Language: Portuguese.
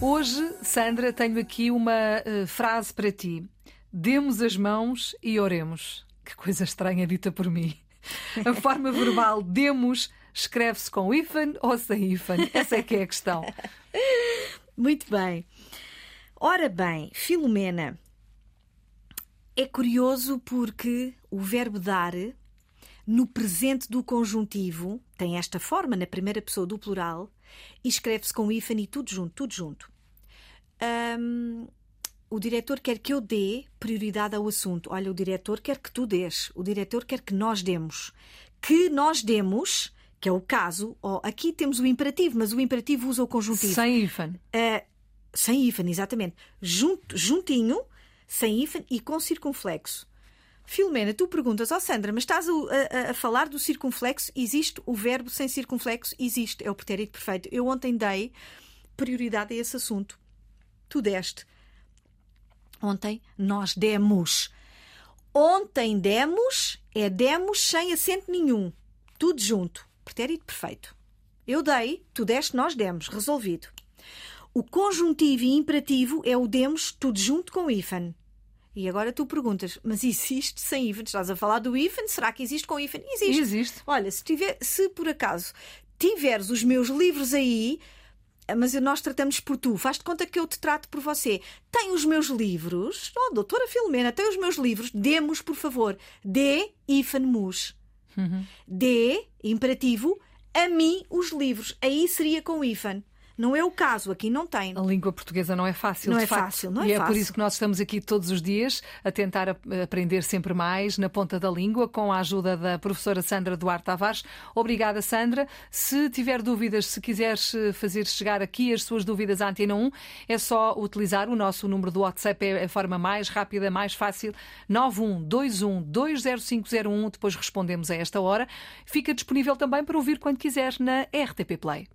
Hoje, Sandra, tenho aqui uma uh, frase para ti. Demos as mãos e oremos. Que coisa estranha dita por mim. A forma verbal demos escreve-se com hífen ou sem hífen? Essa é que é a questão. Muito bem. Ora bem, Filomena, é curioso porque o verbo dar, no presente do conjuntivo, tem esta forma na primeira pessoa do plural e escreve-se com hífen e tudo junto, tudo junto. Um, o diretor quer que eu dê prioridade ao assunto. Olha, o diretor quer que tu dês. O diretor quer que nós demos. Que nós demos, que é o caso. Oh, aqui temos o imperativo, mas o imperativo usa o conjuntivo. Sem hífen. Uh, sem hífen, exatamente. Junto, juntinho, sem hífen e com circunflexo. Filomena, tu perguntas, ó oh Sandra, mas estás a, a, a, falar do circunflexo? Existe o verbo sem circunflexo? Existe, é o pretérito perfeito. Eu ontem dei prioridade a esse assunto. Tu deste. Ontem nós demos. Ontem demos é demos sem acento nenhum. Tudo junto. Pretérito perfeito. Eu dei, tu deste, nós demos. Resolvido. O conjuntivo e imperativo é o demos tudo junto com o hífen. E agora tu perguntas, mas existe sem hífen? Estás a falar do hífen? Será que existe com hífen? Existe. Existe. Olha, se, tiver, se por acaso tiveres os meus livros aí, mas nós tratamos por tu, faz-te conta que eu te trato por você. Tem os meus livros, oh, doutora Filomena, tem os meus livros, demos, por favor. Dê, hífen, mus. Uhum. Dê, imperativo, a mim os livros. Aí seria com hífen. Não é o caso, aqui não tem. A língua portuguesa não é fácil, não é facto. fácil, não é E é por isso que nós estamos aqui todos os dias a tentar aprender sempre mais na ponta da língua, com a ajuda da professora Sandra Duarte Tavares. Obrigada, Sandra. Se tiver dúvidas, se quiseres eh, fazer chegar aqui as suas dúvidas à Antena 1, é só utilizar o nosso número do WhatsApp, é a forma mais rápida, mais fácil, 912120501. Depois respondemos a esta hora. Fica disponível também para ouvir quando quiseres na RTP Play.